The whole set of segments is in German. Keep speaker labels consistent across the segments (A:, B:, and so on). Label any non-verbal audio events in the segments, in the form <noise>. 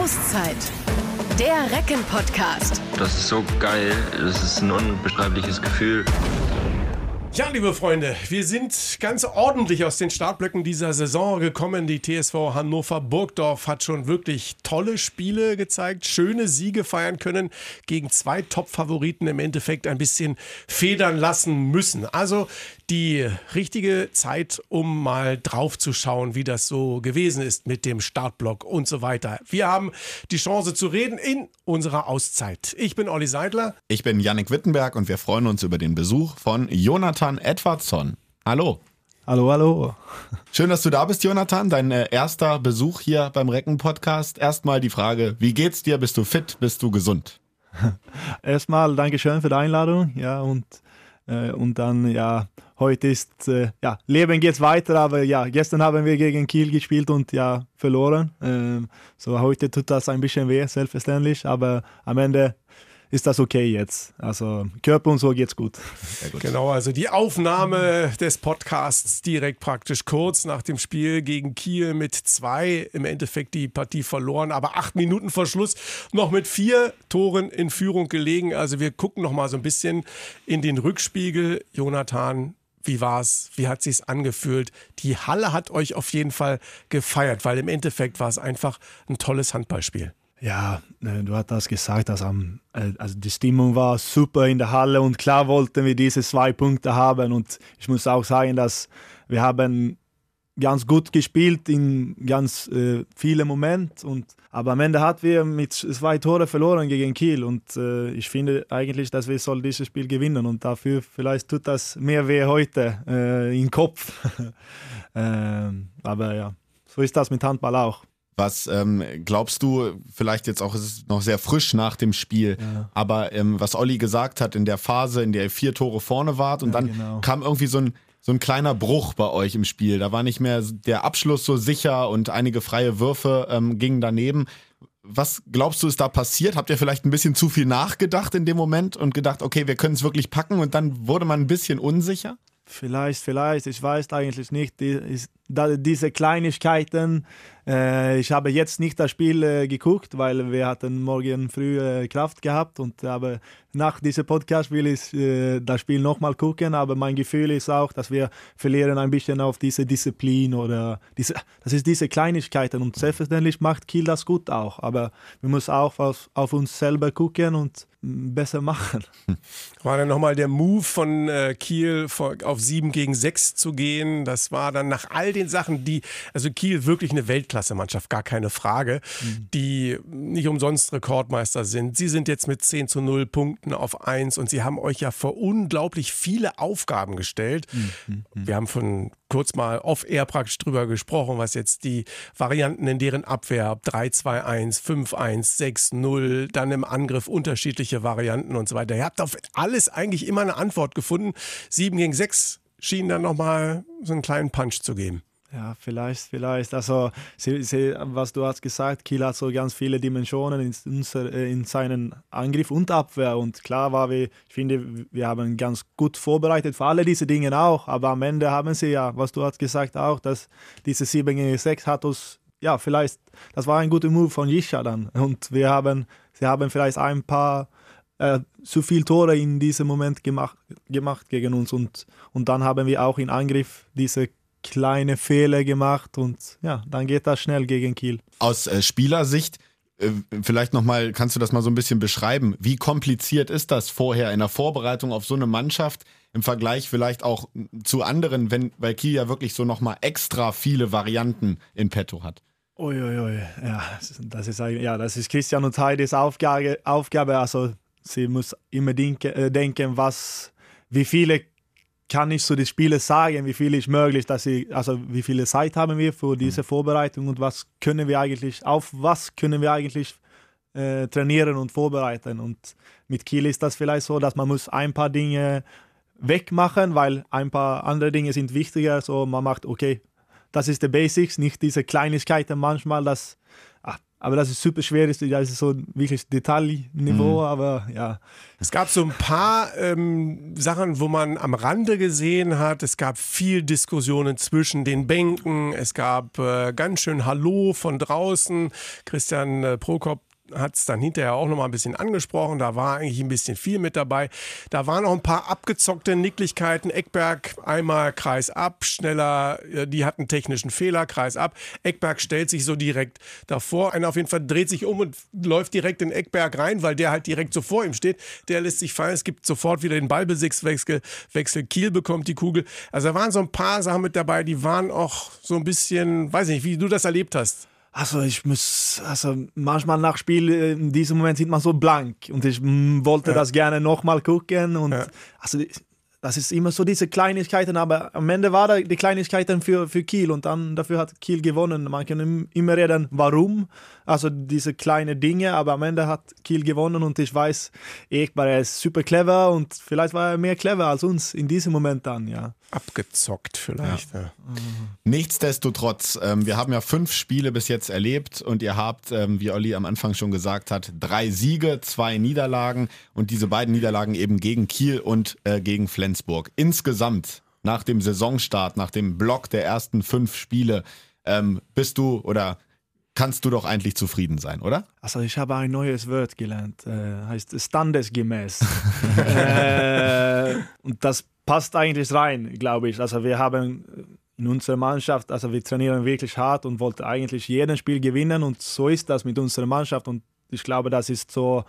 A: Auszeit. Der Recken-Podcast.
B: Das ist so geil. Das ist ein unbeschreibliches Gefühl.
C: Ja, liebe Freunde, wir sind ganz ordentlich aus den Startblöcken dieser Saison gekommen. Die TSV Hannover Burgdorf hat schon wirklich tolle Spiele gezeigt, schöne Siege feiern können, gegen zwei Top-Favoriten im Endeffekt ein bisschen federn lassen müssen. Also die richtige Zeit, um mal drauf zu schauen, wie das so gewesen ist mit dem Startblock und so weiter. Wir haben die Chance zu reden in unserer Auszeit. Ich bin Olli Seidler.
D: Ich bin Yannick Wittenberg und wir freuen uns über den Besuch von Jonathan Edwardsson. Hallo.
E: Hallo, hallo.
D: Schön, dass du da bist, Jonathan. Dein äh, erster Besuch hier beim Recken-Podcast. Erstmal die Frage, wie geht's dir? Bist du fit? Bist du gesund? <laughs>
E: Erstmal Dankeschön für die Einladung. Ja, und, äh, und dann, ja, heute ist, äh, ja, Leben geht weiter, aber ja, gestern haben wir gegen Kiel gespielt und ja, verloren. Ähm, so heute tut das ein bisschen weh, selbstverständlich, aber am Ende ist das okay jetzt. Also Körper und so geht's gut.
C: gut. Genau, also die Aufnahme des Podcasts direkt praktisch kurz nach dem Spiel gegen Kiel mit zwei im Endeffekt die Partie verloren, aber acht Minuten vor Schluss noch mit vier Toren in Führung gelegen. Also wir gucken noch mal so ein bisschen in den Rückspiegel. Jonathan, wie war's? Wie hat sich's angefühlt? Die Halle hat euch auf jeden Fall gefeiert, weil im Endeffekt war es einfach ein tolles Handballspiel.
E: Ja, äh, du hast das gesagt, dass äh, also die Stimmung war super in der Halle und klar wollten wir diese zwei Punkte haben und ich muss auch sagen, dass wir haben ganz gut gespielt in ganz äh, vielen Momenten. Und, aber am Ende hat wir mit zwei Tore verloren gegen Kiel. Und äh, ich finde eigentlich, dass wir soll dieses Spiel gewinnen. Und dafür vielleicht tut das mehr weh heute äh, im Kopf. <laughs> ähm, aber ja, so ist das mit Handball auch.
D: Was ähm, glaubst du, vielleicht jetzt auch, es ist noch sehr frisch nach dem Spiel, ja. aber ähm, was Olli gesagt hat in der Phase, in der ihr vier Tore vorne wart und ja, dann genau. kam irgendwie so ein so ein kleiner Bruch bei euch im Spiel. Da war nicht mehr der Abschluss so sicher und einige freie Würfe ähm, gingen daneben. Was glaubst du, ist da passiert? Habt ihr vielleicht ein bisschen zu viel nachgedacht in dem Moment und gedacht, okay, wir können es wirklich packen und dann wurde man ein bisschen unsicher?
E: Vielleicht, vielleicht, ich weiß eigentlich nicht. Die, diese Kleinigkeiten äh, ich habe jetzt nicht das Spiel äh, geguckt, weil wir hatten morgen früh äh, Kraft gehabt und aber nach diesem Podcast will ich äh, das Spiel nochmal gucken, aber mein Gefühl ist auch, dass wir verlieren ein bisschen auf diese Disziplin oder diese, das ist diese Kleinigkeiten und selbstverständlich macht Kiel das gut auch, aber wir müssen auch auf, auf uns selber gucken und besser machen. <laughs>
C: War dann nochmal der Move von äh, Kiel auf 7 gegen 6 zu gehen, das war dann nach all den Sachen, die, also Kiel wirklich eine Weltklasse Weltklasse-Mannschaft, gar keine Frage, mhm. die nicht umsonst Rekordmeister sind. Sie sind jetzt mit 10 zu 0 Punkten auf 1 und sie haben euch ja vor unglaublich viele Aufgaben gestellt. Mhm. mhm. Wir haben von kurz mal off-air praktisch drüber gesprochen, was jetzt die Varianten in deren Abwehr 3-2-1, 5-1, 6-0, dann im Angriff unterschiedliche Varianten und so weiter. Ihr habt auf alles eigentlich immer eine Antwort gefunden. 7 gegen 6 schien dann nochmal so einen kleinen Punch zu geben.
E: Ja, vielleicht, vielleicht. Also, sie, sie, was du hast gesagt, Kiel hat so ganz viele Dimensionen in, äh, in seinen Angriff und Abwehr. Und klar war wir, ich finde, wir haben ganz gut vorbereitet für alle diese Dinge auch. Aber am Ende haben sie ja, was du hast gesagt auch, dass diese 7 gegen 6 hat uns, ja, vielleicht, das war ein guter Move von Jisha dann. Und wir haben, sie haben vielleicht ein paar äh, zu viel Tore in diesem Moment gemacht, gemacht gegen uns. Und, und dann haben wir auch in Angriff diese kleine Fehler gemacht und ja, dann geht das schnell gegen Kiel.
D: Aus äh, Spielersicht, äh, vielleicht nochmal, kannst du das mal so ein bisschen beschreiben? Wie kompliziert ist das vorher in der Vorbereitung auf so eine Mannschaft im Vergleich vielleicht auch zu anderen, wenn, weil Kiel ja wirklich so nochmal extra viele Varianten in petto hat?
E: Uiuiui, ja, das ist, ja, das ist Christian und Heidis Aufgabe, Aufgabe. Also sie muss immer denken, äh, denken was, wie viele kann ich zu den Spielen sagen, wie viel ist möglich, dass ich, also wie viele Zeit haben wir für diese mhm. Vorbereitung und was können wir eigentlich, auf was können wir eigentlich äh, trainieren und vorbereiten. Und mit Kiel ist das vielleicht so, dass man muss ein paar Dinge wegmachen, weil ein paar andere Dinge sind wichtiger. So man macht, okay, das ist die Basics, nicht diese Kleinigkeiten manchmal, dass aber das ist super schwer, das ist so wirklich Detailniveau, mhm. aber ja.
C: Es gab so ein paar ähm, Sachen, wo man am Rande gesehen hat, es gab viel Diskussionen zwischen den Bänken, es gab äh, ganz schön Hallo von draußen. Christian äh, Prokop hat es dann hinterher auch noch mal ein bisschen angesprochen. Da war eigentlich ein bisschen viel mit dabei. Da waren noch ein paar abgezockte Nicklichkeiten. Eckberg einmal Kreis ab, schneller, äh, die hatten technischen Fehler, Kreis ab. Eckberg stellt sich so direkt davor. Einer auf jeden Fall dreht sich um und läuft direkt in Eckberg rein, weil der halt direkt so vor ihm steht. Der lässt sich fallen. Es gibt sofort wieder den Ballbesitzwechsel. Wechsel. Kiel bekommt die Kugel. Also da waren so ein paar Sachen mit dabei, die waren auch so ein bisschen, weiß nicht, wie du das erlebt hast.
E: Also ich muss, also manchmal nach Spiel, äh, in diesem Moment sieht man so blank und ich mm, wollte ja. das gerne nochmal gucken und ja. also das ist immer so diese Kleinigkeiten, aber am Ende war da die Kleinigkeiten für, für Kiel und dann dafür hat Kiel gewonnen. Man kann immer reden, warum, also diese kleinen Dinge, aber am Ende hat Kiel gewonnen und ich weiß, Ekbar ist super clever und vielleicht war er mehr clever als uns in diesem Moment dann, ja.
C: Abgezockt vielleicht. Ja. Ja.
D: Nichtsdestotrotz, ähm, wir haben ja fünf Spiele bis jetzt erlebt und ihr habt, ähm, wie Olli am Anfang schon gesagt hat, drei Siege, zwei Niederlagen und diese beiden Niederlagen eben gegen Kiel und äh, gegen Flensburg. Insgesamt nach dem Saisonstart, nach dem Block der ersten fünf Spiele, ähm, bist du oder kannst du doch eigentlich zufrieden sein, oder?
E: Also ich habe ein neues Wort gelernt, äh, heißt standesgemäß. <laughs> äh, und das passt eigentlich rein, glaube ich. Also wir haben in unserer Mannschaft, also wir trainieren wirklich hart und wollten eigentlich jeden Spiel gewinnen und so ist das mit unserer Mannschaft und ich glaube, das ist so,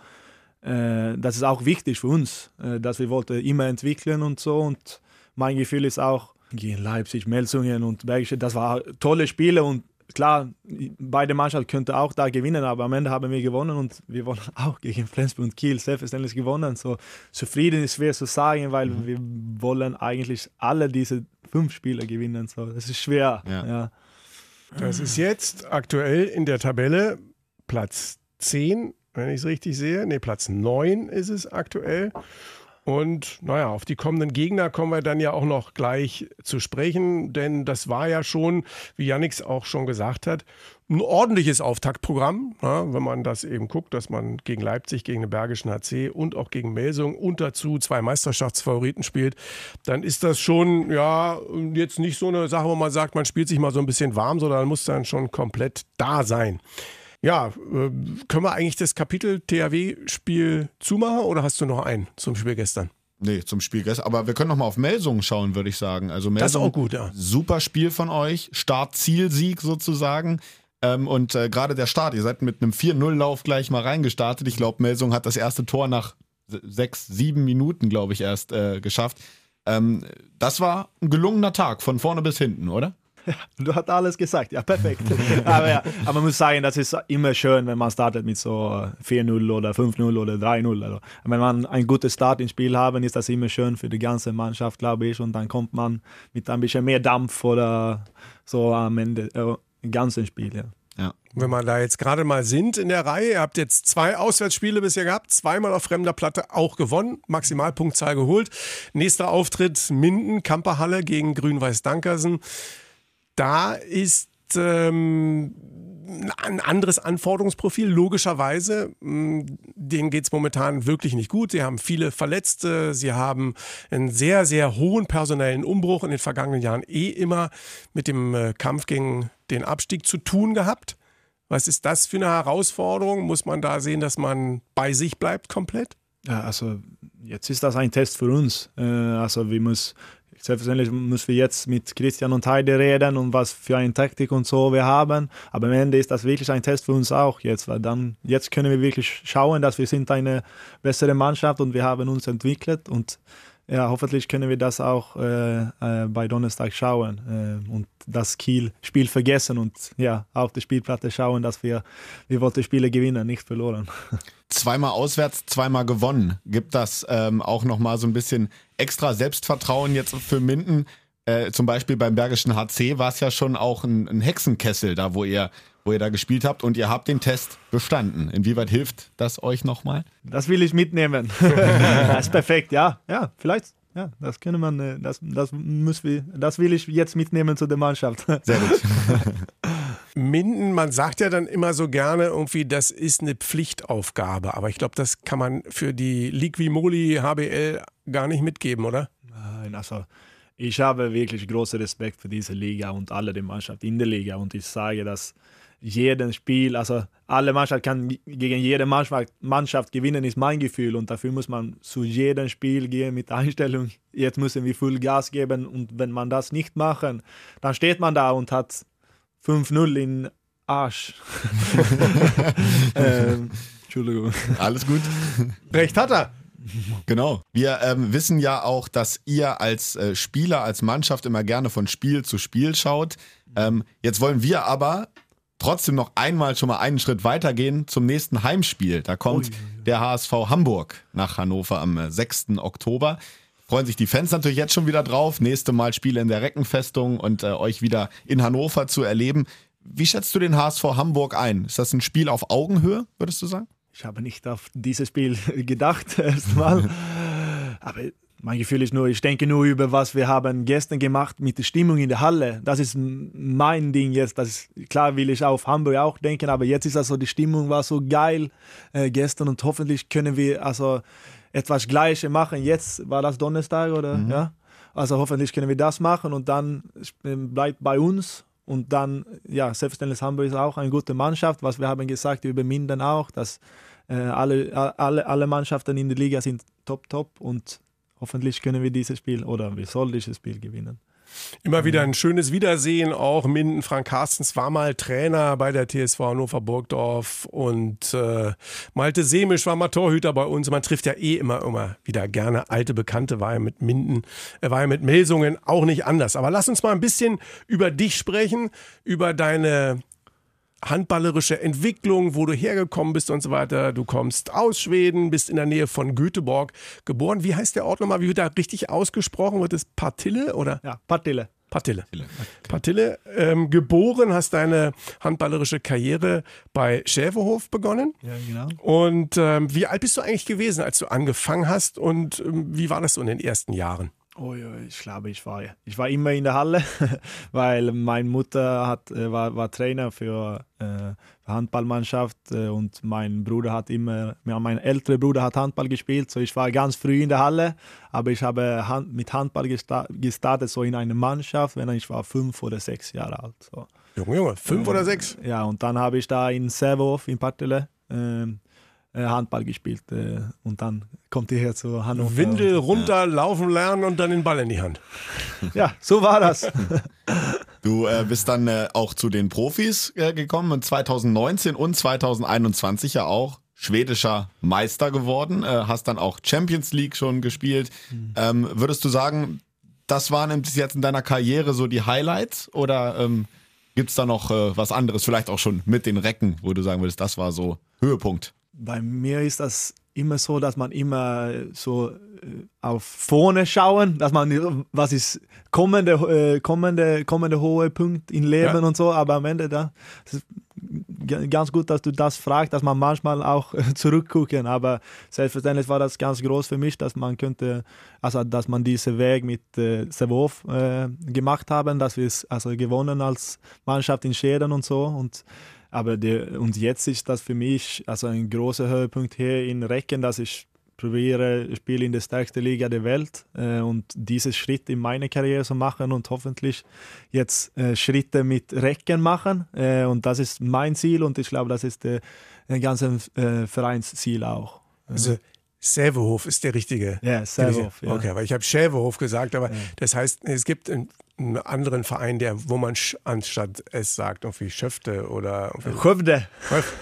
E: äh, das ist auch wichtig für uns, äh, dass wir wollten immer entwickeln und so und mein Gefühl ist auch gegen Leipzig, Melsungen und Bergische, das waren tolle Spiele und klar, beide Mannschaften könnten auch da gewinnen, aber am Ende haben wir gewonnen und wir wollen <laughs> auch gegen Flensburg und Kiel selbstverständlich gewonnen. So zufrieden ist schwer zu sagen, weil mhm. wir wollen eigentlich alle diese fünf Spiele gewinnen. So, das ist schwer. Ja. ja.
C: Das ist jetzt aktuell in der Tabelle Platz 10, wenn ich es richtig sehe. Ne, Platz 9 ist es aktuell. Und naja, auf die kommenden Gegner kommen wir dann ja auch noch gleich zu sprechen, denn das war ja schon, wie Jannix auch schon gesagt hat, ein ordentliches Auftaktprogramm, ja, wenn man das eben guckt, dass man gegen Leipzig, gegen den Bergischen HC und auch gegen Melsung und dazu zwei Meisterschaftsfavoriten spielt, dann ist das schon ja jetzt nicht so eine Sache, wo man sagt, man spielt sich mal so ein bisschen warm, sondern muss dann schon komplett da sein. Ja, äh, können wir eigentlich das Kapitel THW-Spiel zumachen oder hast du noch einen zum Spiel gestern?
D: Nee, zum Spiel gestern. Aber wir können noch mal auf Melsungen schauen, würde ich sagen. Also Melsungen,
C: das ist auch gut, ja.
D: Super Spiel von euch. Start-Ziel-Sieg sozusagen. Ähm, und äh, gerade der Start, ihr seid mit einem 4-0-Lauf gleich mal reingestartet. Ich glaube, Melsung hat das erste Tor nach sechs, sieben Minuten, glaube ich, erst äh, geschafft. Ähm, das war ein gelungener Tag von vorne bis hinten, oder?
E: Ja, <laughs> du hast alles gesagt, ja, perfekt. <laughs> aber, ja, aber man muss sagen, das ist immer schön, wenn man startet mit so 4-0 oder 5-0 oder 3-0. Also, wenn man einen guten Start ins Spiel haben, ist das immer schön für die ganze Mannschaft, glaube ich. Und dann kommt man mit ein bisschen mehr Dampf oder so am Ende, äh, im ganzen Spiel. Ja.
C: Ja. Wenn wir da jetzt gerade mal sind in der Reihe, ihr habt jetzt zwei Auswärtsspiele bisher gehabt, zweimal auf fremder Platte auch gewonnen, Maximalpunktzahl geholt. Nächster Auftritt Minden, Kamperhalle gegen Grün-Weiß Dankersen da ist ähm, ein anderes Anforderungsprofil, logischerweise. Mm, denen geht es momentan wirklich nicht gut. Sie haben viele Verletzte, sie haben einen sehr, sehr hohen personellen Umbruch in den vergangenen Jahren eh immer mit dem äh, Kampf gegen den Abstieg zu tun gehabt. Was ist das für eine Herausforderung? Muss man da sehen, dass man bei sich bleibt komplett?
E: Ja, also jetzt ist das ein Test für uns. Äh, also wir müssen Selbstverständlich müssen wir jetzt mit Christian und Heide reden und was für eine Taktik und so wir haben. Aber am Ende ist das wirklich ein Test für uns auch jetzt, weil dann jetzt können wir wirklich schauen, dass wir sind eine bessere Mannschaft und wir haben uns entwickelt und ja, hoffentlich können wir das auch äh, äh, bei Donnerstag schauen äh, und das Kiel-Spiel vergessen und ja, auf die Spielplatte schauen, dass wir, wir wollten Spiele gewinnen, nicht verloren. <laughs>
D: Zweimal auswärts, zweimal gewonnen. Gibt das ähm, auch nochmal so ein bisschen extra Selbstvertrauen jetzt für Minden? Äh, zum Beispiel beim Bergischen HC war es ja schon auch ein, ein Hexenkessel da, wo ihr wo ihr da gespielt habt und ihr habt den Test bestanden. Inwieweit hilft das euch nochmal?
E: Das will ich mitnehmen. <laughs> das ist perfekt, ja. Ja, vielleicht. Ja, das können man, äh, das, das, müssen wir, das will ich jetzt mitnehmen zu der Mannschaft.
D: Sehr gut. <laughs>
C: Minden, man sagt ja dann immer so gerne irgendwie, das ist eine Pflichtaufgabe. Aber ich glaube, das kann man für die Liquimoli HBL gar nicht mitgeben, oder?
E: Nein, also ich habe wirklich großen Respekt für diese Liga und alle die Mannschaft in der Liga. Und ich sage, dass jedes Spiel, also alle Mannschaft kann gegen jede Mannschaft, Mannschaft gewinnen, ist mein Gefühl. Und dafür muss man zu jedem Spiel gehen mit Einstellung, jetzt müssen wir voll Gas geben. Und wenn man das nicht machen, dann steht man da und hat 5-0 in Arsch. <laughs> ähm, Entschuldigung.
D: Alles gut.
C: Recht hat er.
D: Genau. Wir ähm, wissen ja auch, dass ihr als äh, Spieler, als Mannschaft immer gerne von Spiel zu Spiel schaut. Ähm, jetzt wollen wir aber trotzdem noch einmal schon mal einen Schritt weitergehen zum nächsten Heimspiel. Da kommt Ui. der HSV Hamburg nach Hannover am 6. Äh, Oktober. Freuen sich die Fans natürlich jetzt schon wieder drauf. Nächste Mal Spiele in der Reckenfestung und äh, euch wieder in Hannover zu erleben. Wie schätzt du den HSV Hamburg ein? Ist das ein Spiel auf Augenhöhe, würdest du sagen?
E: Ich habe nicht auf dieses Spiel <laughs> gedacht erstmal. <laughs> Aber mein Gefühl ist nur, ich denke nur über was wir haben gestern gemacht mit der Stimmung in der Halle. Das ist mein Ding jetzt. Das ist, klar will ich auf Hamburg auch denken, aber jetzt ist also die Stimmung war so geil äh, gestern und hoffentlich können wir also etwas Gleiches machen. Jetzt war das Donnerstag oder mhm. ja. Also hoffentlich können wir das machen und dann bleibt bei uns und dann, ja, selbstverständlich Hamburg ist auch eine gute Mannschaft, was wir haben gesagt über Minden auch, dass äh, alle, alle, alle Mannschaften in der Liga sind top, top und hoffentlich können wir dieses Spiel oder wir sollen dieses Spiel gewinnen.
C: Immer wieder ein schönes Wiedersehen. Auch Minden Frank Carstens war mal Trainer bei der TSV Hannover Burgdorf und äh, Malte Semisch war mal Torhüter bei uns. Man trifft ja eh immer, immer wieder gerne alte Bekannte. War ja mit Minden, er war ja mit Melsungen auch nicht anders. Aber lass uns mal ein bisschen über dich sprechen, über deine handballerische Entwicklung, wo du hergekommen bist und so weiter. Du kommst aus Schweden, bist in der Nähe von Göteborg geboren. Wie heißt der Ort nochmal? Wie wird da richtig ausgesprochen? Wird es Partille oder?
E: Ja, Partille.
C: Partille. Okay. Partille. Ähm, geboren, hast deine handballerische Karriere bei Schäferhof begonnen.
E: Ja, genau.
C: Und ähm, wie alt bist du eigentlich gewesen, als du angefangen hast und ähm, wie war das so in den ersten Jahren?
E: Oh, ich glaube, ich war, ich war immer in der Halle, <laughs> weil meine Mutter hat, äh, war, war Trainer für äh, Handballmannschaft äh, und mein Bruder hat immer, mein älterer Bruder hat Handball gespielt, so ich war ganz früh in der Halle, aber ich habe Hand, mit Handball gestartet, so in einer Mannschaft, wenn ich war fünf oder sechs Jahre alt. So.
C: Junge, Junge, fünf oder sechs?
E: Ja, und dann habe ich da in Servov in Partille ähm, äh, Handball gespielt äh, und dann kommt ihr her zu Hannover.
C: Windel runter, ja. laufen lernen und dann den Ball in die Hand. <laughs>
E: Ja, so war das. <laughs>
D: Du äh, bist dann äh, auch zu den Profis äh, gekommen und 2019 und 2021 ja auch schwedischer Meister geworden, äh, hast dann auch Champions League schon gespielt. Mhm. Ähm, würdest du sagen, das waren bis jetzt in deiner Karriere so die Highlights oder ähm, gibt es da noch was anderes, vielleicht auch schon mit den Recken, wo du sagen würdest, das war so Höhepunkt?
E: Bei mir ist das immer so, dass man immer so äh, auf vorne schauen, dass man was ist kommende äh, kommende kommende hohe Punkt im Leben ja. und so, aber am Ende da ist ganz gut, dass du das fragst, dass man manchmal auch <laughs> zurückgucken, aber selbstverständlich war das ganz groß für mich, dass man könnte also dass man diesen Weg mit äh, Sevov äh, gemacht haben, dass wir es also gewonnen als Mannschaft in Schäden und so. Und aber der, und jetzt ist das für mich also ein großer Höhepunkt hier in Recken, dass ich probiere, spiele in der stärksten Liga der Welt äh, und diesen Schritt in meine Karriere zu machen und hoffentlich jetzt äh, Schritte mit Recken machen. Äh, und das ist mein Ziel und ich glaube, das ist der, der ganze äh, Vereinsziel auch.
C: Also Sävehof ist der richtige.
E: Ja, Sävehof. Ja.
C: Okay, aber ich habe Schävehof gesagt, aber ja. das heißt, es gibt einen anderen Verein, der, wo man anstatt es sagt, irgendwie Schöfte oder.
E: Schöfte.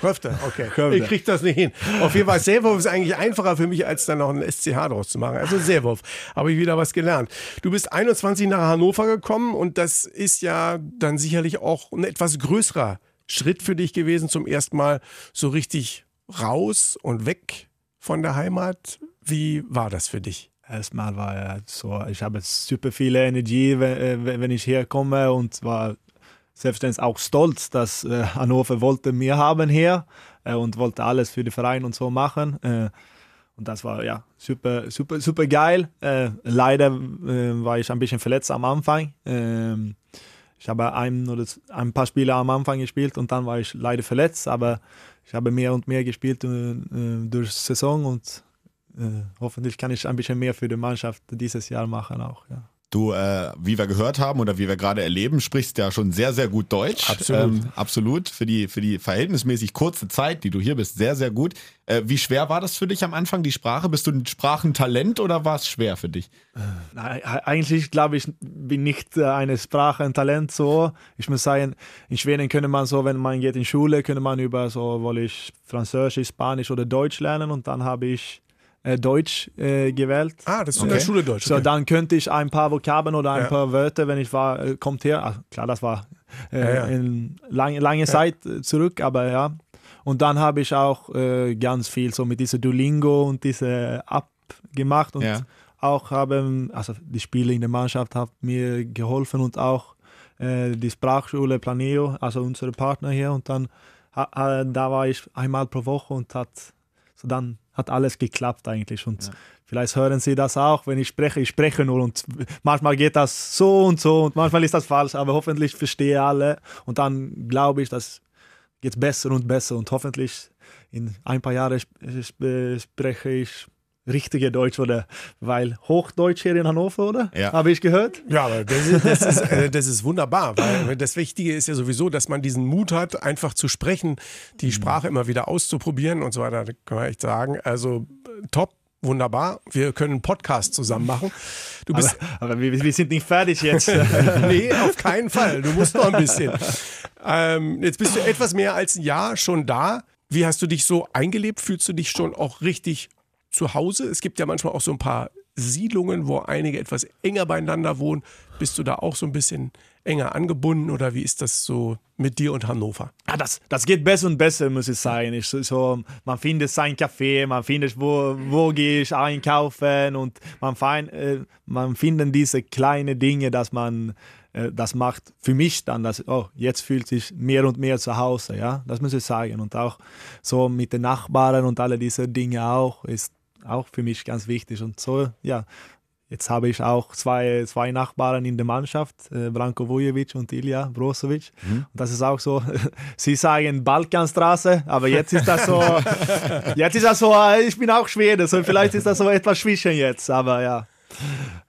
C: Schöfte, okay. Schöfte. Ich krieg das nicht hin. Auf jeden Fall, Seewolf ist eigentlich einfacher für mich, als dann noch ein SCH draus zu machen. Also Seewolf, habe ich wieder was gelernt. Du bist 21 nach Hannover gekommen und das ist ja dann sicherlich auch ein etwas größerer Schritt für dich gewesen, zum ersten Mal so richtig raus und weg von der Heimat. Wie war das für dich?
E: erstmal war ja so, ich habe super viel Energie, wenn, äh, wenn ich herkomme und war selbstverständlich auch stolz, dass äh, Hannover wollte mir haben hier äh, und wollte alles für den Verein und so machen. Und das war ja super, super, super geil. Leider war ich ein bisschen verletzt am Anfang. Ähm, ich habe ein oder ein paar Spiele am Anfang gespielt und dann war ich leider verletzt, aber ich habe mehr und mehr gespielt äh, durch die Saison und äh, hoffentlich kann ich ein bisschen mehr für die Mannschaft dieses Jahr machen auch. Ja.
D: Du, äh, wie wir gehört haben oder wie wir gerade erleben, sprichst ja schon sehr, sehr gut Deutsch.
C: Absolut. Ähm,
D: absolut. Für die, für die verhältnismäßig kurze Zeit, die du hier bist, sehr, sehr gut. Äh, wie schwer war das für dich am Anfang, die Sprache? Bist du ein Sprachentalent oder war es schwer für dich?
E: Nein, eigentlich glaube ich, bin nicht äh, eine Sprache ein Talent so. Ich muss sagen, in Schweden könnte man so, wenn man geht in Schule, könnte man über so, wohl ich Französisch, Spanisch oder Deutsch lernen und dann habe ich äh, Deutsch äh, gewählt.
C: Ah, das ist okay. in der Schule Deutsch.
E: Okay. So, dann könnte ich ein paar Vokabeln oder ein ja. paar Wörter, wenn ich war, äh, kommt her. Ach, klar, das war äh, ja, ja. in lang, lange Zeit zurück, aber ja. Und dann habe ich auch äh, ganz viel so mit dieser Duolingo und dieser App gemacht und auch haben, also die Spiele in der Mannschaft haben mir geholfen und auch äh, die Sprachschule Planeo, also unsere Partner hier und dann da war ich einmal pro Woche und hat so dann hat alles geklappt eigentlich. Und ja. vielleicht hören Sie das auch, wenn ich spreche. Ich spreche nur und manchmal geht das so und so und manchmal ist das falsch, aber hoffentlich verstehe alle. Und dann glaube ich, dass geht besser und besser und hoffentlich in ein paar Jahren spreche ich richtige Deutsch oder weil Hochdeutsch hier in Hannover, oder?
D: Ja.
E: Habe ich gehört?
C: Ja, aber das ist, das, ist, äh, das ist wunderbar, weil das Wichtige ist ja sowieso, dass man diesen Mut hat, einfach zu sprechen, die mhm. Sprache immer wieder auszuprobieren und so weiter. Da kann man echt sagen, also top. Wunderbar. Wir können einen Podcast zusammen machen.
E: Du bist aber, aber wir, wir, sind nicht fertig jetzt. <laughs>
C: nee, auf keinen Fall. Du musst noch ein bisschen. Ähm, jetzt bist du etwas mehr als ein Jahr schon da. Wie hast du dich so eingelebt? Fühlst du dich schon auch richtig zu Hause? Es gibt ja manchmal auch so ein paar Siedlungen, wo einige etwas enger beieinander wohnen. Bist du da auch so ein bisschen enger angebunden oder wie ist das so mit dir und Hannover?
E: Ja, das, das geht besser und besser, muss ich sagen. Ich, so, man findet sein Café, man findet, wo, wo gehe ich einkaufen und man, fein, äh, man findet diese kleinen Dinge, dass man äh, das macht für mich dann, dass, oh, jetzt fühlt sich mehr und mehr zu Hause, ja, das muss ich sagen. Und auch so mit den Nachbarn und alle diese Dinge auch, ist auch für mich ganz wichtig. Und so, ja, jetzt habe ich auch zwei, zwei Nachbarn in der Mannschaft, äh, Branko Vujovic und Ilja Brozovic. Mhm. Und das ist auch so, <laughs> sie sagen Balkanstraße, aber jetzt ist das so, <laughs> jetzt ist das so, äh, ich bin auch Schwede, so vielleicht ist das so etwas zwischen jetzt, aber ja.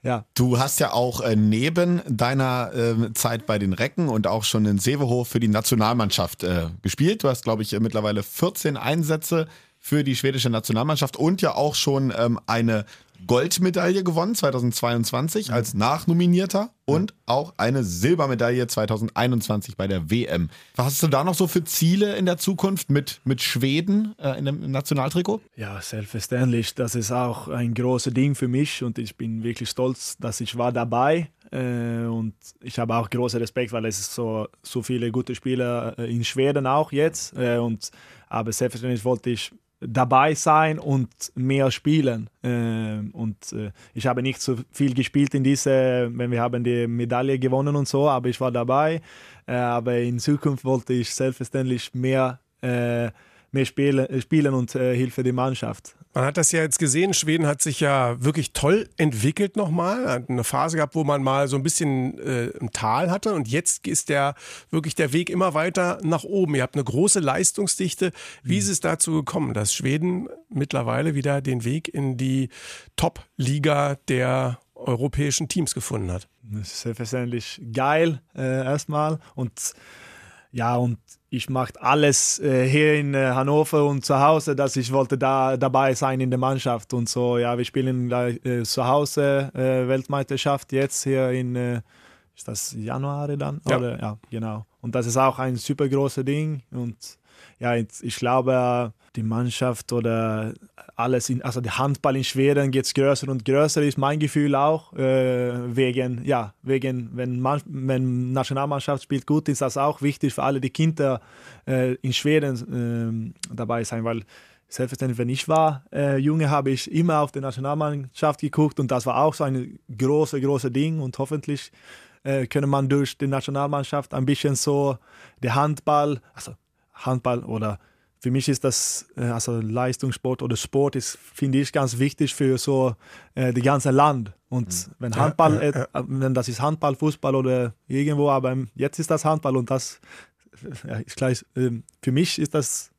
D: Ja. Du hast ja auch äh, neben deiner äh, Zeit bei den Recken und auch schon in Sevehof für die Nationalmannschaft äh, gespielt. Du hast, glaube ich, mittlerweile 14 Einsätze für die schwedische Nationalmannschaft und ja auch schon ähm, eine Goldmedaille gewonnen 2022 mhm. als Nachnominierter und auch eine Silbermedaille 2021 bei der WM. Was hast du da noch so für Ziele in der Zukunft mit, mit Schweden äh, in dem Nationaltrikot?
E: Ja, selbstverständlich. Das ist auch ein großes Ding für mich und ich bin wirklich stolz, dass ich war dabei äh, und ich habe auch großen Respekt, weil es so, so viele gute Spieler äh, in Schweden auch jetzt. Äh, und, aber selbstverständlich wollte ich dabei sein und mehr spielen. Ähm, und äh, ich habe nicht so viel gespielt in diese, wenn wir haben die Medaille gewonnen und so, aber ich war dabei. Äh, aber in Zukunft wollte ich selbstverständlich mehr, äh, mehr spielen, spielen und Hilfe der Mannschaft.
C: Man hat das ja jetzt gesehen, Schweden hat sich ja wirklich toll entwickelt nochmal. Hat eine Phase gehabt, wo man mal so ein bisschen äh, ein Tal hatte und jetzt ist der wirklich der Weg immer weiter nach oben. Ihr habt eine große Leistungsdichte. Wie ist es dazu gekommen, dass Schweden mittlerweile wieder den Weg in die Top-Liga der europäischen Teams gefunden hat?
E: Das ist selbstverständlich geil äh, erstmal und ja, und ich mache alles äh, hier in äh, Hannover und zu Hause, dass ich wollte da dabei sein in der Mannschaft und so. Ja, wir spielen äh, zu Hause äh, Weltmeisterschaft jetzt hier in, äh, ist das Januar dann?
C: Ja.
E: Oder, ja, genau. Und das ist auch ein super großes Ding und ja, ich glaube, die Mannschaft oder alles, in, also der Handball in Schweden geht größer und größer, ist mein Gefühl auch. Äh, wegen, ja, wegen, wenn, man, wenn Nationalmannschaft spielt gut, ist das auch wichtig für alle die Kinder äh, in Schweden äh, dabei sein, weil selbstverständlich, wenn ich war äh, Junge, habe ich immer auf die Nationalmannschaft geguckt und das war auch so ein großes, großes Ding und hoffentlich äh, können man durch die Nationalmannschaft ein bisschen so der Handball, also Handball oder für mich ist das, äh, also Leistungssport oder Sport ist, finde ich, ganz wichtig für so äh, das ganze Land. Und mhm. wenn Handball, ja, ja, ja. Äh, wenn das ist Handball, Fußball oder irgendwo, aber jetzt ist das Handball und das <laughs> ist gleich, äh, für mich ist das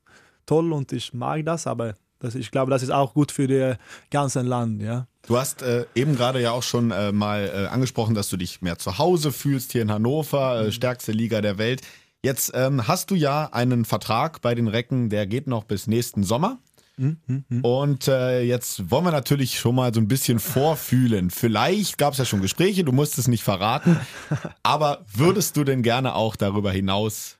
E: toll und ich mag das, aber das, ich glaube, das ist auch gut für das ganze Land, ja.
D: Du hast äh, eben gerade ja auch schon äh, mal äh, angesprochen, dass du dich mehr zu Hause fühlst hier in Hannover, äh, mhm. stärkste Liga der Welt. Jetzt ähm, hast du ja einen Vertrag bei den Recken, der geht noch bis nächsten Sommer. Mhm. Und äh, jetzt wollen wir natürlich schon mal so ein bisschen <laughs> vorfühlen. Vielleicht gab es ja schon Gespräche, du musst es nicht verraten. <laughs> Aber würdest du denn gerne auch darüber hinaus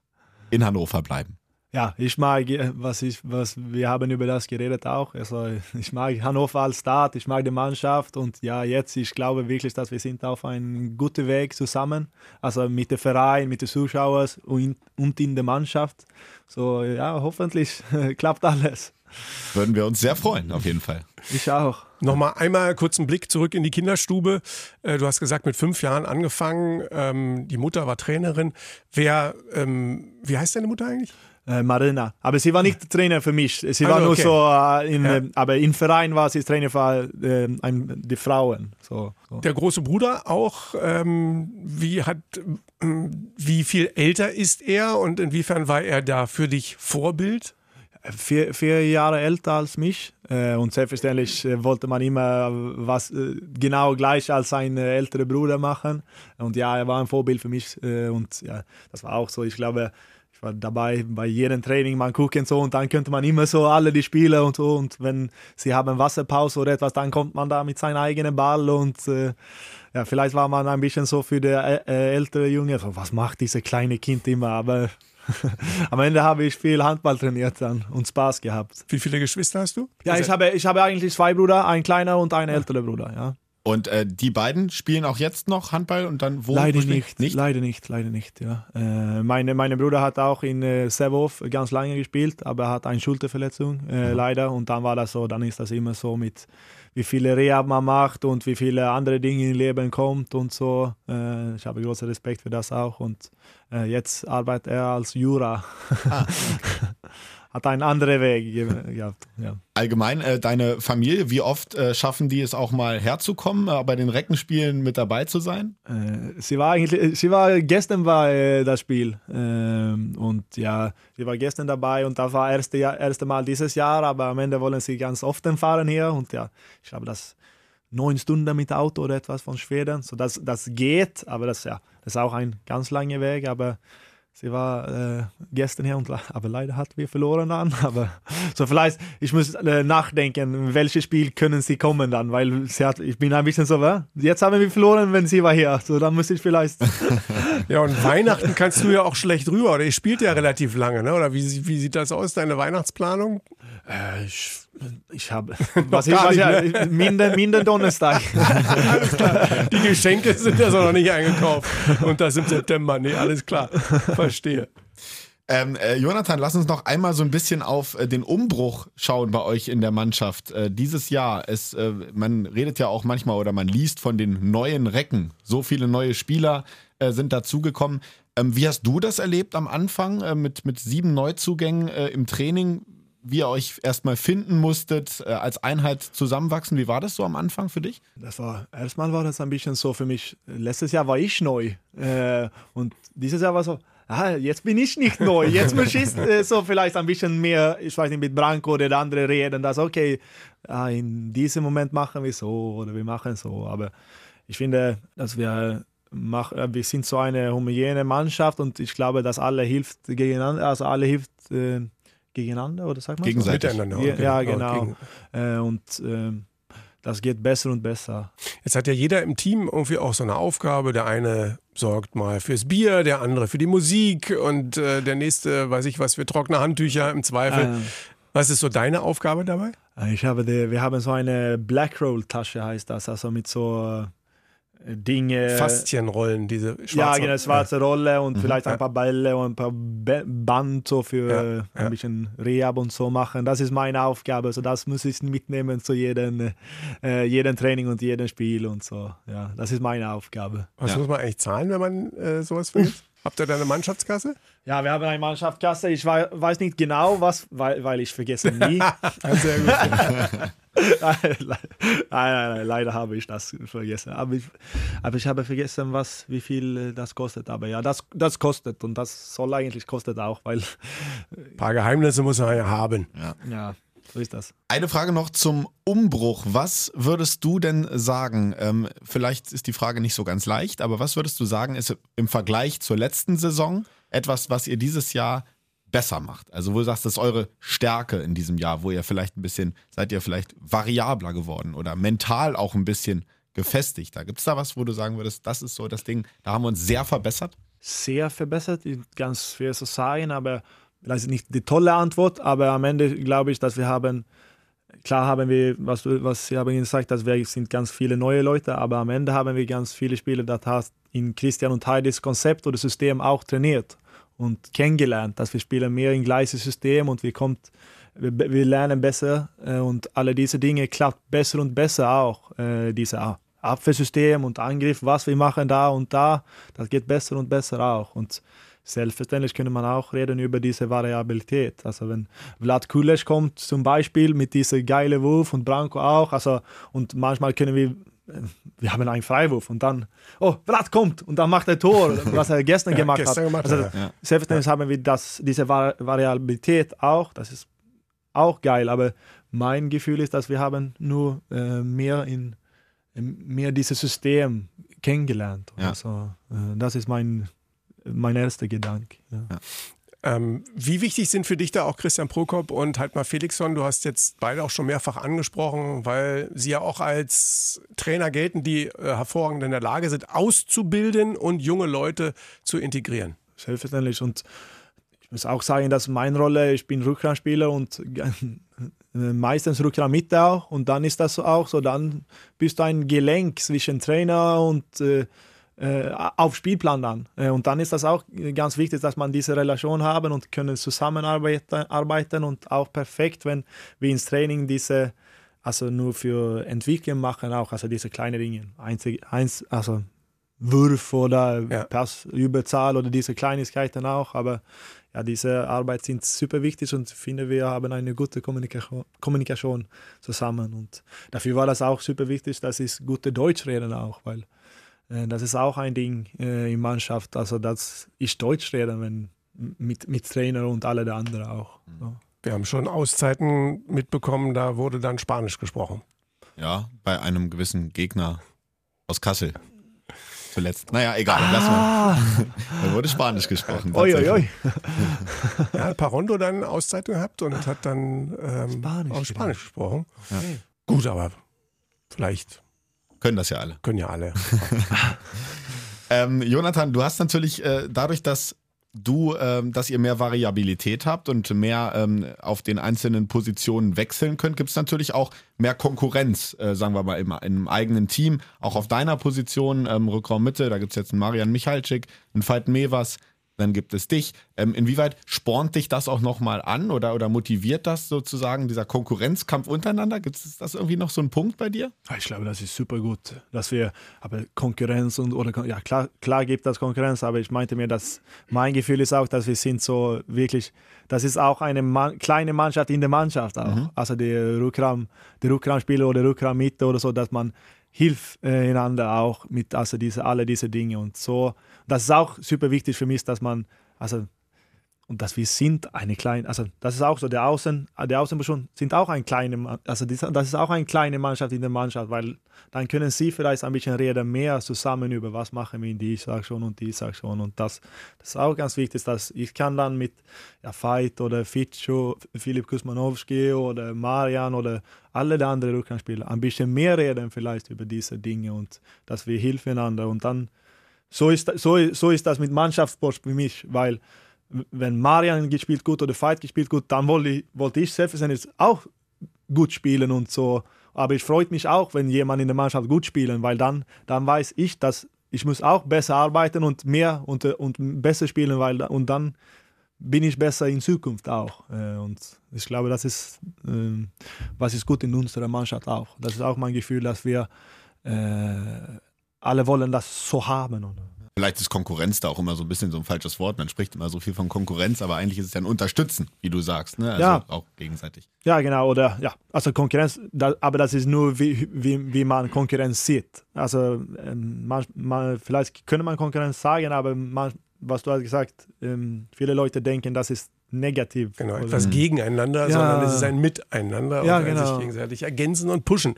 D: in Hannover bleiben?
E: Ja, ich mag, äh, was ich, was wir haben über das geredet auch. Also ich mag Hannover als Stadt, ich mag die Mannschaft und ja, jetzt, ich glaube wirklich, dass wir sind auf einem guten Weg zusammen. Also mit dem Verein, mit den Zuschauern und, und in der Mannschaft. So, ja, hoffentlich <laughs> klappt alles.
D: Würden wir uns sehr freuen, auf jeden Fall.
E: Ich auch.
C: Nochmal einmal kurz einen Blick zurück in die Kinderstube. Äh, du hast gesagt, mit fünf Jahren angefangen. Ähm, die Mutter war Trainerin. Wer, ähm, wie heißt deine Mutter eigentlich?
E: Äh, Marina. Aber sie war nicht Trainer für mich. Sie also, war nur okay. so, äh, in, ja. aber im Verein war sie Trainer für äh, die Frauen. So,
C: so, Der große Bruder auch, ähm, wie, hat, wie viel älter ist er und inwiefern war er da für dich Vorbild?
E: Vier, vier Jahre älter als mich und selbstverständlich wollte man immer was genau gleich als sein älterer Bruder machen und ja, er war ein Vorbild für mich und ja, das war auch so, ich glaube, war dabei bei jedem Training mal gucken so und dann könnte man immer so alle die Spiele und so und wenn sie haben Wasserpause oder etwas, dann kommt man da mit seinem eigenen Ball und äh, ja, vielleicht war man ein bisschen so für der äh, ältere Junge, so, was macht diese kleine Kind immer, aber <laughs> am Ende habe ich viel Handball trainiert dann und Spaß gehabt.
C: Wie viele Geschwister hast du?
E: Ja, ich habe, ich habe eigentlich zwei Brüder, ein kleiner und ein älterer Bruder, ja.
D: Und äh, die beiden spielen auch jetzt noch Handball und dann wo?
E: Leider nicht, nicht, leider nicht, leider nicht. Ja. Äh, meine, meine Bruder hat auch in äh, Sevov ganz lange gespielt, aber hat eine Schulterverletzung äh, mhm. leider und dann war das so, dann ist das immer so mit wie viele Rehab man macht und wie viele andere Dinge im Leben kommt und so. Äh, ich habe großen Respekt für das auch und äh, jetzt arbeitet er als Jura. Ah, <laughs> okay. Hat einen anderen Weg gehabt. Ja.
D: Allgemein, äh, deine Familie, wie oft äh, schaffen die es auch mal herzukommen, äh, bei den Reckenspielen mit dabei zu sein?
E: Äh, sie war eigentlich, sie war gestern bei äh, das Spiel ähm, und ja, sie war gestern dabei und das war das erste, erste Mal dieses Jahr, aber am Ende wollen sie ganz oft fahren hier und ja, ich glaube, das neun Stunden mit Auto oder etwas von Schweden, so das, das geht, aber das, ja, das ist auch ein ganz langer Weg, aber Sie war äh, gestern hier und aber leider hat wir verloren dann. <laughs> Aber so vielleicht, ich muss äh, nachdenken, welches Spiel können sie kommen dann, weil sie hat, ich bin ein bisschen so, äh, jetzt haben wir verloren, wenn sie war hier. So dann muss ich vielleicht. <laughs>
C: ja und Weihnachten kannst du ja auch schlecht rüber. Oder ihr spielt ja relativ lange, ne? Oder wie, wie sieht das aus, deine Weihnachtsplanung?
E: Äh, ich, ich habe <laughs> was ich, was nicht, ja, ne? <laughs> minder, minder Donnerstag. <laughs>
C: alles klar. Die Geschenke sind ja so noch nicht eingekauft. Und das im September. Nee, alles klar. Verstehe.
D: Ähm, äh, Jonathan, lass uns noch einmal so ein bisschen auf äh, den Umbruch schauen bei euch in der Mannschaft. Äh, dieses Jahr, es, äh, man redet ja auch manchmal oder man liest von den neuen Recken. So viele neue Spieler äh, sind dazugekommen. Ähm, wie hast du das erlebt am Anfang äh, mit, mit sieben Neuzugängen im Training? Wie ihr euch erstmal finden musstet, äh, als Einheit zusammenwachsen. Wie war das so am Anfang für dich?
E: Das war, erstmal war das ein bisschen so für mich. Letztes Jahr war ich neu äh, und dieses Jahr war so, ah, jetzt bin ich nicht neu. Jetzt muss ich äh, so vielleicht ein bisschen mehr, ich weiß nicht, mit Branko oder andere reden, dass okay, ah, in diesem Moment machen wir so oder wir machen so. Aber ich finde, dass wir machen, äh, wir sind so eine homogene Mannschaft und ich glaube, dass alle hilft gegeneinander, also alle hilft äh, gegeneinander oder sagt man
D: Gegenseitig.
E: So? Miteinander. Okay. Ja, genau. Äh, und äh, das geht besser und besser.
C: Jetzt hat ja jeder im Team irgendwie auch so eine Aufgabe. Der eine sorgt mal fürs Bier, der andere für die Musik und äh, der nächste, weiß ich was, für trockene Handtücher im Zweifel. Ah. Was ist so deine Aufgabe dabei?
E: Ich habe die, wir haben so eine Black Roll Tasche heißt das, also mit so Dinge.
C: Faszienrollen, diese
E: schwarze Ja, genau, schwarze Rolle und mhm. vielleicht ein paar Bälle und ein paar Band so für ja, ein bisschen Rehab und so machen. Das ist meine Aufgabe. Also das muss ich mitnehmen zu jedem, äh, jedem Training und jedem Spiel und so. Ja, das ist meine Aufgabe.
C: Was muss man eigentlich zahlen, wenn man äh, sowas will? <laughs> Habt ihr da eine Mannschaftskasse?
E: Ja, wir haben eine Mannschaftskasse. Ich weiß nicht genau was, weil, weil ich vergesse nie. <laughs> Sehr gut. <laughs> <laughs> nein, nein, nein, leider habe ich das vergessen. Aber ich, aber ich habe vergessen, was, wie viel das kostet. Aber ja, das, das kostet und das soll eigentlich kostet auch, weil.
C: Ein paar Geheimnisse muss man ja haben.
E: Ja. ja. So ist das.
D: Eine Frage noch zum Umbruch. Was würdest du denn sagen? Ähm, vielleicht ist die Frage nicht so ganz leicht, aber was würdest du sagen, ist im Vergleich zur letzten Saison etwas, was ihr dieses Jahr besser macht? Also wo du sagst, das ist eure Stärke in diesem Jahr, wo ihr vielleicht ein bisschen, seid ihr vielleicht variabler geworden oder mental auch ein bisschen gefestigter. Gibt es da was, wo du sagen würdest, das ist so das Ding, da haben wir uns sehr verbessert?
E: Sehr verbessert, ganz schwer zu sagen, aber das ist nicht die tolle Antwort, aber am Ende glaube ich, dass wir haben, klar haben wir, was, was Sie haben gesagt, dass wir sind ganz viele neue Leute, aber am Ende haben wir ganz viele Spieler, das hat in Christian und Heidis Konzept oder System auch trainiert und kennengelernt, dass wir spielen mehr im gleichen System und wir kommt, wir, wir lernen besser äh, und alle diese Dinge klappt besser und besser auch, äh, diese Abwehrsystem und Angriff, was wir machen da und da, das geht besser und besser auch und Selbstverständlich könnte man auch reden über diese Variabilität. Also wenn Vlad Kulesch kommt zum Beispiel mit diesem geilen Wurf und Branko auch, also und manchmal können wir äh, wir haben einen Freiwurf und dann, oh, Vlad kommt und dann macht er Tor, <laughs> was er gestern gemacht ja, gestern hat. Gemacht, also, ja. Selbstverständlich ja. haben wir das, diese Variabilität auch, das ist auch geil, aber mein Gefühl ist, dass wir haben nur äh, mehr in mehr dieses System kennengelernt. Ja. Also, äh, das ist mein mein erster Gedanke. Ja. Ja.
C: Ähm, wie wichtig sind für dich da auch Christian Prokop und halt mal Felixson? Du hast jetzt beide auch schon mehrfach angesprochen, weil sie ja auch als Trainer gelten, die äh, hervorragend in der Lage sind, auszubilden und junge Leute zu integrieren.
E: Selbstverständlich. Und ich muss auch sagen, dass meine Rolle, ich bin Rückraumspieler und <laughs> meistens Rückraum auch. Und dann ist das auch so, dann bist du ein Gelenk zwischen Trainer und äh, auf Spielplan dann. Äh, und dann ist das auch ganz wichtig, dass man diese Relation haben und können zusammenarbeiten und auch perfekt, wenn wir ins Training diese, also nur für Entwicklung machen, auch also diese kleinen Dinge, Einzig, eins, also Wurf oder ja. Passüberzahl oder diese Kleinigkeiten auch, aber ja, diese Arbeit sind super wichtig und ich finde, wir haben eine gute Kommunikation, Kommunikation zusammen und dafür war das auch super wichtig, dass ich gute Deutsch reden auch, weil äh, das ist auch ein Ding äh, in Mannschaft, also dass ich Deutsch rede, wenn, mit, mit Trainer und alle der anderen auch. Mhm. So.
C: Wir haben schon Auszeiten mitbekommen, da wurde dann Spanisch gesprochen.
D: Ja, bei einem gewissen Gegner aus Kassel. Zuletzt. Naja, egal, ah. lass mal. <laughs> da wurde Spanisch gesprochen.
C: Oi, oi, oi. <laughs> ja, hat Parondo dann Auszeitung gehabt und hat dann ähm, Spanisch, auch Spanisch gesprochen. Ja. Gut, aber vielleicht
D: können das ja alle.
C: Können ja alle. <laughs>
D: ähm, Jonathan, du hast natürlich äh, dadurch, dass du, ähm, dass ihr mehr Variabilität habt und mehr ähm, auf den einzelnen Positionen wechseln könnt, gibt es natürlich auch mehr Konkurrenz, äh, sagen wir mal, im, im, eigenen Team. Auch auf deiner Position, ähm, Rückraum Mitte, da gibt es jetzt einen Marian Michalczyk, einen Veit Mevers, dann gibt es dich. Ähm, inwieweit spornt dich das auch nochmal an oder, oder motiviert das sozusagen, dieser Konkurrenzkampf untereinander? Gibt es das irgendwie noch so einen Punkt bei dir?
E: Ich glaube, das ist super gut, dass wir, aber Konkurrenz und, oder, ja, klar, klar gibt das Konkurrenz, aber ich meinte mir, dass mein Gefühl ist auch, dass wir sind so wirklich, das ist auch eine Mann, kleine Mannschaft in der Mannschaft auch. Mhm. Also der Rückraum, der Rückraumspieler oder Rückraum Mitte oder so, dass man hilft äh, einander auch mit also diese, alle diese Dinge und so. Das ist auch super wichtig für mich, dass man, also und dass wir sind eine kleine, also das ist auch so, der Außen, der Außenperson sind auch ein kleine, also das ist auch eine kleine Mannschaft in der Mannschaft, weil dann können sie vielleicht ein bisschen reden mehr zusammen über was machen wir, die ich sage schon und die sage schon. Und das, das ist auch ganz wichtig, dass ich kann dann mit ja, Veit oder Fitscho, Filip Kusmanowski oder Marian oder alle die anderen Rückhandspieler ein bisschen mehr reden vielleicht über diese Dinge und dass wir helfen einander. Und dann so ist, so, so ist das mit Mannschaftssport für mich, weil wenn Marian gespielt gut oder Fight gespielt gut, dann wollte ich, wollte ich selbstverständlich auch gut spielen und so. Aber ich freue mich auch, wenn jemand in der Mannschaft gut spielen, weil dann, dann weiß ich, dass ich muss auch besser arbeiten und mehr und, und besser spielen, weil und dann bin ich besser in Zukunft auch. Äh, und ich glaube, das ist, ähm, was ist gut in unserer Mannschaft auch. Das ist auch mein Gefühl, dass wir äh, alle wollen das so haben.
D: Vielleicht ist Konkurrenz da auch immer so ein bisschen so ein falsches Wort. Man spricht immer so viel von Konkurrenz, aber eigentlich ist es ja ein Unterstützen, wie du sagst. Ne? Also
E: Ja.
D: auch gegenseitig.
E: Ja, genau. Oder ja, also Konkurrenz, da, aber das ist nur, wie, wie, wie man Konkurrenz sieht. Also ähm, man, man, vielleicht könnte man Konkurrenz sagen, aber man, was du hast gesagt, ähm, viele Leute denken, das ist negativ.
C: Genau,
E: Oder-
C: etwas gegeneinander,
E: Ja.
C: sondern es ist ein Miteinander
E: Ja,
C: und ein sich
E: genau.
C: gegenseitig ergänzen und pushen.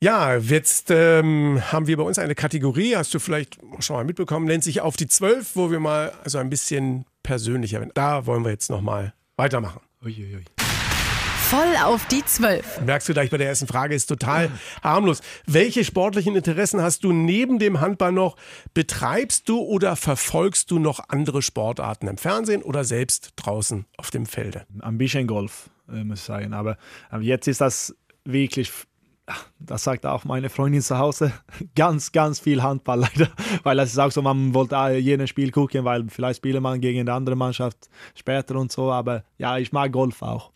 C: Ja, jetzt ähm, haben wir bei uns eine Kategorie, hast du vielleicht schon mal mitbekommen, nennt sich Auf die Zwölf, wo wir mal so ein bisschen persönlicher werden. Da wollen wir jetzt nochmal weitermachen.
E: Uiuiui.
A: Voll auf die Zwölf.
C: Merkst du gleich bei der ersten Frage, ist total harmlos. Welche sportlichen Interessen hast du neben dem Handball noch? Betreibst du oder verfolgst du noch andere Sportarten im Fernsehen oder selbst draußen auf dem Felde?
E: Ein bisschen Golf, äh, muss ich sagen. Aber, jetzt ist das wirklich, das sagt auch meine Freundin zu Hause, <laughs> ganz, ganz viel Handball <laughs> leider. Weil das ist auch so, man wollte jedes Spiel gucken, weil vielleicht spielt man gegen eine andere Mannschaft später und so. Aber ja, ich mag Golf auch.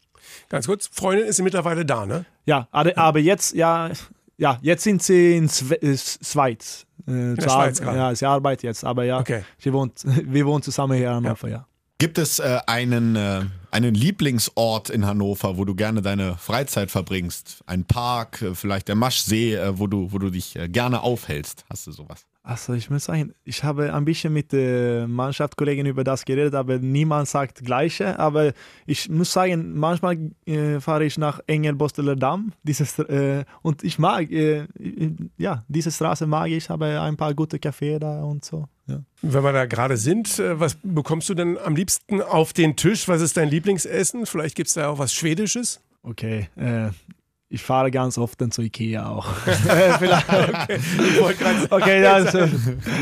C: Ganz kurz, Freundin ist mittlerweile da, ne?
E: Ja, aber, jetzt, ja, ja, jetzt sind sie in äh, Schweiz. Äh,
C: der
E: zur
C: Schweiz gerade.
E: Ja, sie arbeitet jetzt, aber ja,
C: Okay.
E: sie wohnt, <laughs> wir wohnen zusammen hier in Hannover, ja.
D: Gibt es äh, einen, äh, einen Lieblingsort in Hannover, wo du gerne deine Freizeit verbringst? Ein Park, äh, vielleicht der Maschsee, äh, wo, du, wo du dich äh, gerne aufhältst? Hast du sowas?
E: Also ich muss sagen, ich habe ein bisschen mit äh, Mannschaftskollegen über das geredet, aber niemand sagt Gleiche. Aber ich muss sagen, manchmal äh, fahre ich nach Engelbosteler Damm dieses, äh, und ich mag, äh, ja, diese Straße mag ich, habe ein paar gute Cafés da und so. Ja.
C: Wenn wir da gerade sind, äh, was bekommst du denn am liebsten auf den Tisch? Was ist dein Lieblingsessen? Vielleicht gibt es da auch was Schwedisches?
E: Okay, äh, ich fahre ganz oft dann zu Ikea auch. Vielleicht, <laughs> <laughs>
C: Ich wollte.
E: Okay, also,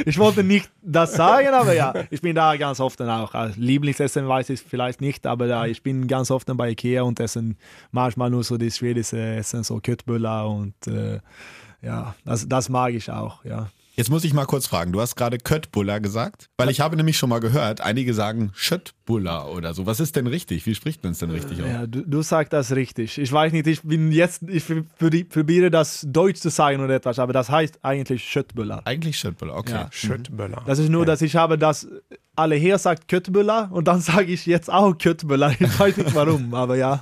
E: ich wollte nicht das sagen, aber ja, ich bin da ganz oft dann auch. Also, Lieblingsessen weiß ich vielleicht nicht, aber ja, ich bin ganz oft dann bei Ikea und essen manchmal nur so das schwedische Essen, so Köttbullar und äh, ja, das, das mag ich auch, ja.
D: Jetzt muss ich mal kurz fragen. Du hast gerade Köttbullar gesagt, weil ich habe nämlich schon mal gehört, einige sagen Schöttbullar oder so. Was ist denn richtig? Wie spricht man es denn richtig aus?
E: Ja, du, du sagst das richtig. Ich weiß nicht, ich bin jetzt, ich probi- probiere das Deutsch zu sagen oder etwas, aber das heißt eigentlich Schöttbullar.
D: Eigentlich Schöttbullar, okay.
E: Ja.
C: Schöttböller.
E: Das ist nur, dass ich habe das, alle hier sagt Köttbullar und dann <laughs> sage ich jetzt auch Köttbullar. Ich weiß nicht warum, aber ja,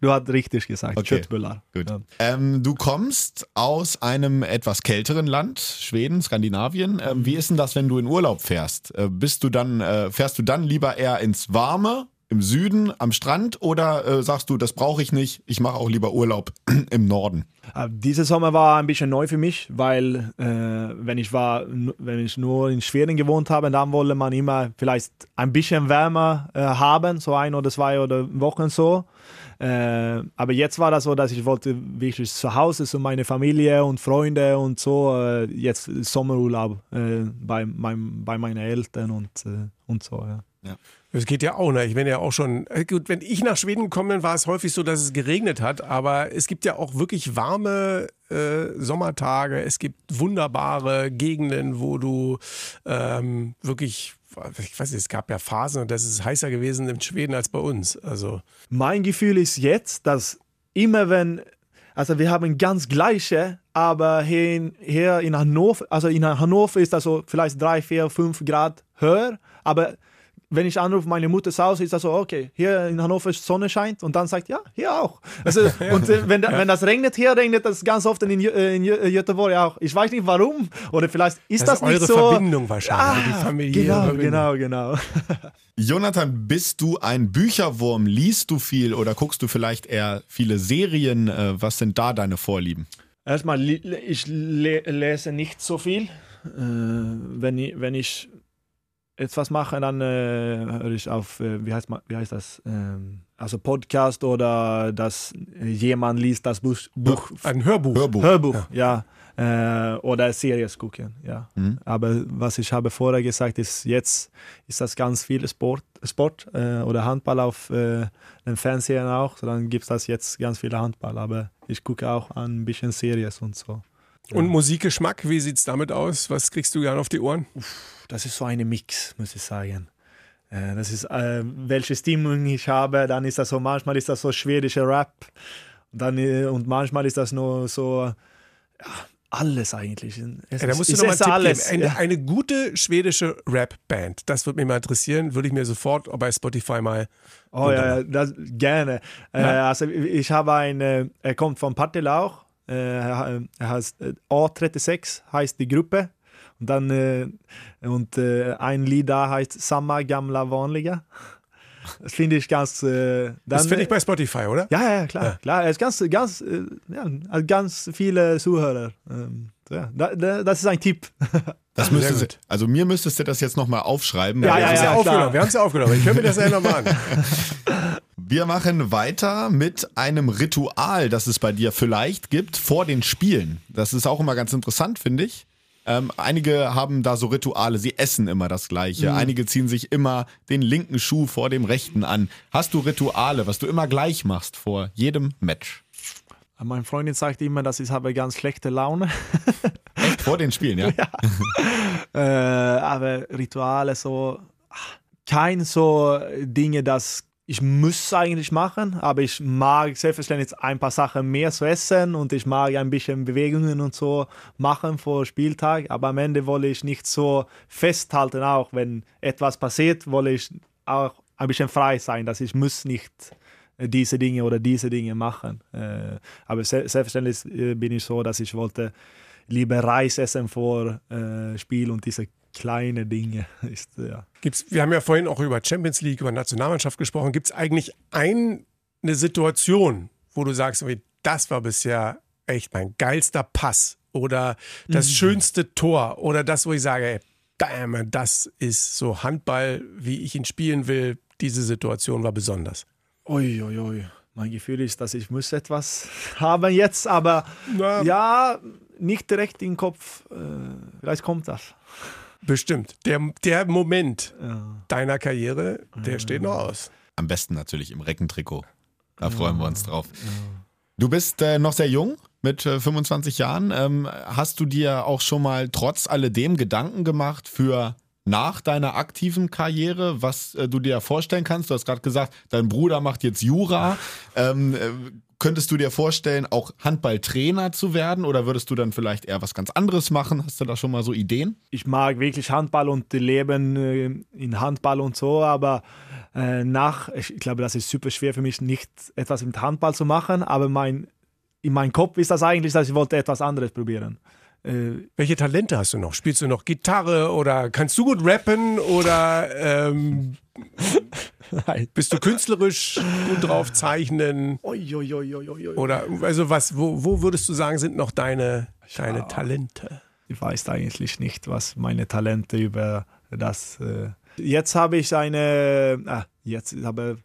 E: du hast richtig gesagt,
D: Okay.
E: Köttbullar.
D: Gut.
E: Ja.
D: Ähm, du kommst aus einem etwas kälteren Land, Schweden, Skandinavien. Ähm, wie ist denn das, wenn du in Urlaub fährst? Äh, bist du dann, äh, fährst du dann lieber eher ins Warme, im Süden, am Strand oder äh, sagst du, das brauche ich nicht, ich mache auch lieber Urlaub <clears throat> im Norden?
E: Äh, Dieser Sommer war ein bisschen neu für mich, weil äh, wenn ich war, wenn ich nur in Schweden gewohnt habe, dann wollte man immer vielleicht ein bisschen wärmer äh, haben, so ein oder zwei oder Wochen so. Äh, aber jetzt war das so, dass ich wollte wirklich zu Hause zu meiner Familie und Freunde und so. Äh, jetzt Sommerurlaub äh, bei, meinem, bei meinen Eltern und, und so. Ja.
C: Das geht ja auch, ne? Ich bin ja auch schon. äh, Gut, wenn ich nach Schweden gekommen bin, war es häufig so, dass es geregnet hat. Aber es gibt ja auch wirklich warme äh, Sommertage. Es gibt wunderbare Gegenden, wo du ähm, wirklich. Ich weiß nicht, es gab ja Phasen und das ist heißer gewesen in Schweden als bei uns. Also,
E: Mein Gefühl ist jetzt, dass immer wenn, also wir haben ganz gleiche, aber hier in, hier in Hannover, also in Hannover ist das so vielleicht drei, vier, fünf Grad höher, aber wenn ich anrufe meine Mutter zu Hause, ist das so, okay, hier in Hannover ist Sonne scheint und dann sagt, ja, hier auch. Also, <laughs> und äh, wenn, da, wenn das regnet, hier regnet das ganz oft in, in Jö- Göteborg auch. Ich weiß nicht warum oder vielleicht ist das,
C: das, ist eure
E: nicht so. Ah,
C: Verbindung wahrscheinlich. die familiäre
E: genau,
C: Verbindung.
E: genau, genau. <laughs>
D: Jonathan, bist du ein Bücherwurm? Liest du viel oder guckst du vielleicht eher viele Serien? Äh, was sind da deine Vorlieben?
E: Erstmal, ich le lese nicht so viel. Äh, wenn, ich, wenn ich etwas mache, dann äh, höre ich auf, äh, wie, heißt, wie heißt das? Ähm, also Podcast oder dass jemand liest das Buch, Buch
C: Ein Hörbuch.
D: Hörbuch.
E: Hörbuch, ja. Äh, oder Series gucken, ja.
D: Mhm.
E: Aber was ich habe vorher gesagt, ist, jetzt ist das ganz viel Sport, Sport äh, oder Handball auf äh, dem Fernsehen auch. So, dann gibt es das jetzt ganz viele Handball. Aber ich gucke auch an ein bisschen Series und so.
C: Und Musikgeschmack, wie sieht's damit aus? Was kriegst du gerne auf die Ohren?
E: Das ist so ein Mix, muss ich sagen. Äh, das ist, äh, welche Stimmung ich habe, dann ist das so, manchmal ist das so schwedischer Rap. Und, dann, äh, und manchmal ist das nur so, ja, alles eigentlich.
C: Es, ja, da musst du nochmal alles. Eine, ja. eine, gute schwedische Rap-Band. Das würde mich mal interessieren. Würde ich mir sofort bei Spotify mal.
E: Oh ja, das, gerne. Äh, also ich habe eine, er kommt von Partillauch. Äh, er heißt äh, A36 heißt die Gruppe. Und dann äh, und äh, ein Lied da heißt Samma gamla vanliga. <laughs> Das finde ich ganz. Äh,
C: dann, das finde ich bei Spotify, oder?
E: Ja, ja, klar. Ja. klar. Es ist ganz, ganz, äh, ja, ganz viele Zuhörer. Ähm, ja, da, da, das ist ein Tipp. <laughs>
D: Das müsste, also mir müsstest du das jetzt nochmal aufschreiben.
C: Ja, ja, ja, ja aufgenommen. Wir haben es ja aufgenommen. Ich höre mir das ja nochmal an. <laughs>
D: Wir machen weiter mit einem Ritual, das es bei dir vielleicht gibt vor den Spielen. Das ist auch immer ganz interessant, finde ich. Ähm, einige haben da so Rituale, sie essen immer das Gleiche. Mhm. Einige ziehen sich immer den linken Schuh vor dem rechten an. Hast du Rituale, was du immer gleich machst vor jedem Match?
E: Meine Freundin sagt immer, dass ich habe ganz schlechte Laune. <laughs>
D: Echt? Vor den Spielen, ja? <laughs> ja.
E: äh, aber Rituale so, kein so Dinge, das ich muss eigentlich machen, aber ich mag selbstverständlich ein paar Sachen mehr zu essen und ich mag ein bisschen Bewegungen und so machen vor Spieltag, aber am Ende wolle ich nicht so festhalten, auch wenn etwas passiert, wolle ich auch ein bisschen frei sein, dass ich muss nicht diese Dinge oder diese Dinge machen. Äh, aber selbstverständlich äh, bin ich so, dass ich wollte lieber Reis essen vor äh, Spiel und diese kleine Dinge. <laughs> Ist, ja.
C: Gibt's, wir haben ja vorhin auch über Champions League, über Nationalmannschaft gesprochen. Gibt es eigentlich ein, eine Situation, wo du sagst, das war bisher echt mein geilster Pass oder das mhm. schönste Tor oder das, wo ich sage, ey, damn, das ist so Handball, wie ich ihn spielen will. Diese Situation war besonders.
E: Ui, ui, ui. Mein Gefühl ist, dass ich muss etwas <laughs> haben jetzt, aber Na. ja, nicht direkt im Kopf. Äh, vielleicht kommt das.
C: Bestimmt. Der, der Moment ja. deiner Karriere, der ja. steht noch aus.
D: Am besten natürlich im Reckentrikot. Da ja. freuen wir uns drauf. Du bist äh, noch sehr jung, mit äh, 25 Jahren. Ähm, hast du dir auch schon mal trotz alledem Gedanken gemacht für nach deiner aktiven Karriere, was äh, du dir vorstellen kannst? Du hast gerade gesagt, dein Bruder macht jetzt Jura. Ähm, äh, Könntest du dir vorstellen, auch Handballtrainer zu werden oder würdest du dann vielleicht eher was ganz anderes machen? Hast du da schon mal so Ideen?
E: Ich mag wirklich Handball und Leben äh, in Handball und so, aber äh, nach, ich glaube, das ist super schwer für mich, nicht etwas mit Handball zu machen, aber mein, in meinem Kopf ist das eigentlich, dass ich wollte etwas anderes probieren.
C: Äh, welche Talente hast du noch? Spielst du noch Gitarre oder kannst du gut rappen oder ähm, <laughs> bist du künstlerisch gut drauf zeichnen? Oder also was, wo, wo würdest du sagen, sind noch deine, deine Talente?
E: Ich weiß eigentlich nicht, was meine Talente über das. Äh jetzt habe ich eine, ah, jetzt habe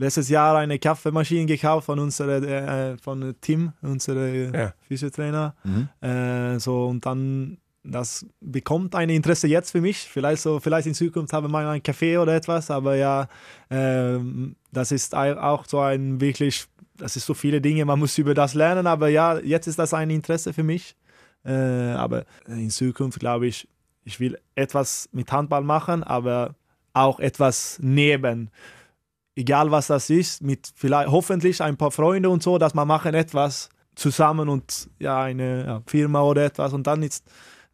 E: letztes Jahr eine Kaffeemaschine gekauft von unserem äh, von Tim, unserem ja. Physiotrainer. Mhm. Äh, so und dann das bekommt ein Interesse jetzt für mich. Vielleicht so, vielleicht in Zukunft haben wir mal einen Kaffee oder etwas, aber ja, äh, das ist auch so ein wirklich, das ist so viele Dinge, man muss über das lernen, aber ja, jetzt ist das ein Interesse für mich. Äh, aber in Zukunft glaube ich, ich will etwas mit Handball machen, aber auch etwas neben egal was das ist, mit vielleicht hoffentlich ein paar Freunden und so, dass man machen etwas zusammen und ja, eine ja, Firma oder etwas und dann ist,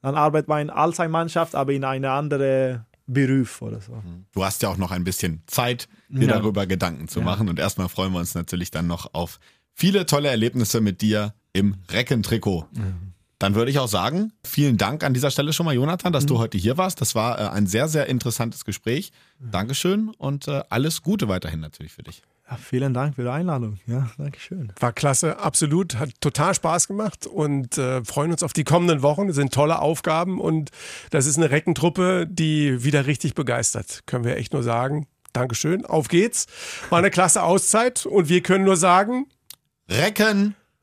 E: dann arbeitet man als eine Mannschaft, aber in eine andere Beruf oder so. Mhm.
D: Du hast ja auch noch ein bisschen Zeit, dir ja. darüber Gedanken zu ja. machen und erstmal freuen wir uns natürlich dann noch auf viele tolle Erlebnisse mit dir im Reckentrikot. Mhm. Dann würde ich auch sagen, vielen Dank an dieser Stelle schon mal, Jonathan, dass mhm. du heute hier warst. Das war äh, ein sehr, sehr interessantes Gespräch. Dankeschön und äh, alles Gute weiterhin natürlich für dich.
E: Ja, vielen Dank für die Einladung. Ja, Dankeschön.
C: War klasse, absolut. Hat total Spaß gemacht und äh, freuen uns auf die kommenden Wochen. Das sind tolle Aufgaben und das ist eine Reckentruppe, die wieder richtig begeistert. Können wir echt nur sagen. Dankeschön. Auf geht's. War eine klasse Auszeit und wir können nur sagen:
D: Recken!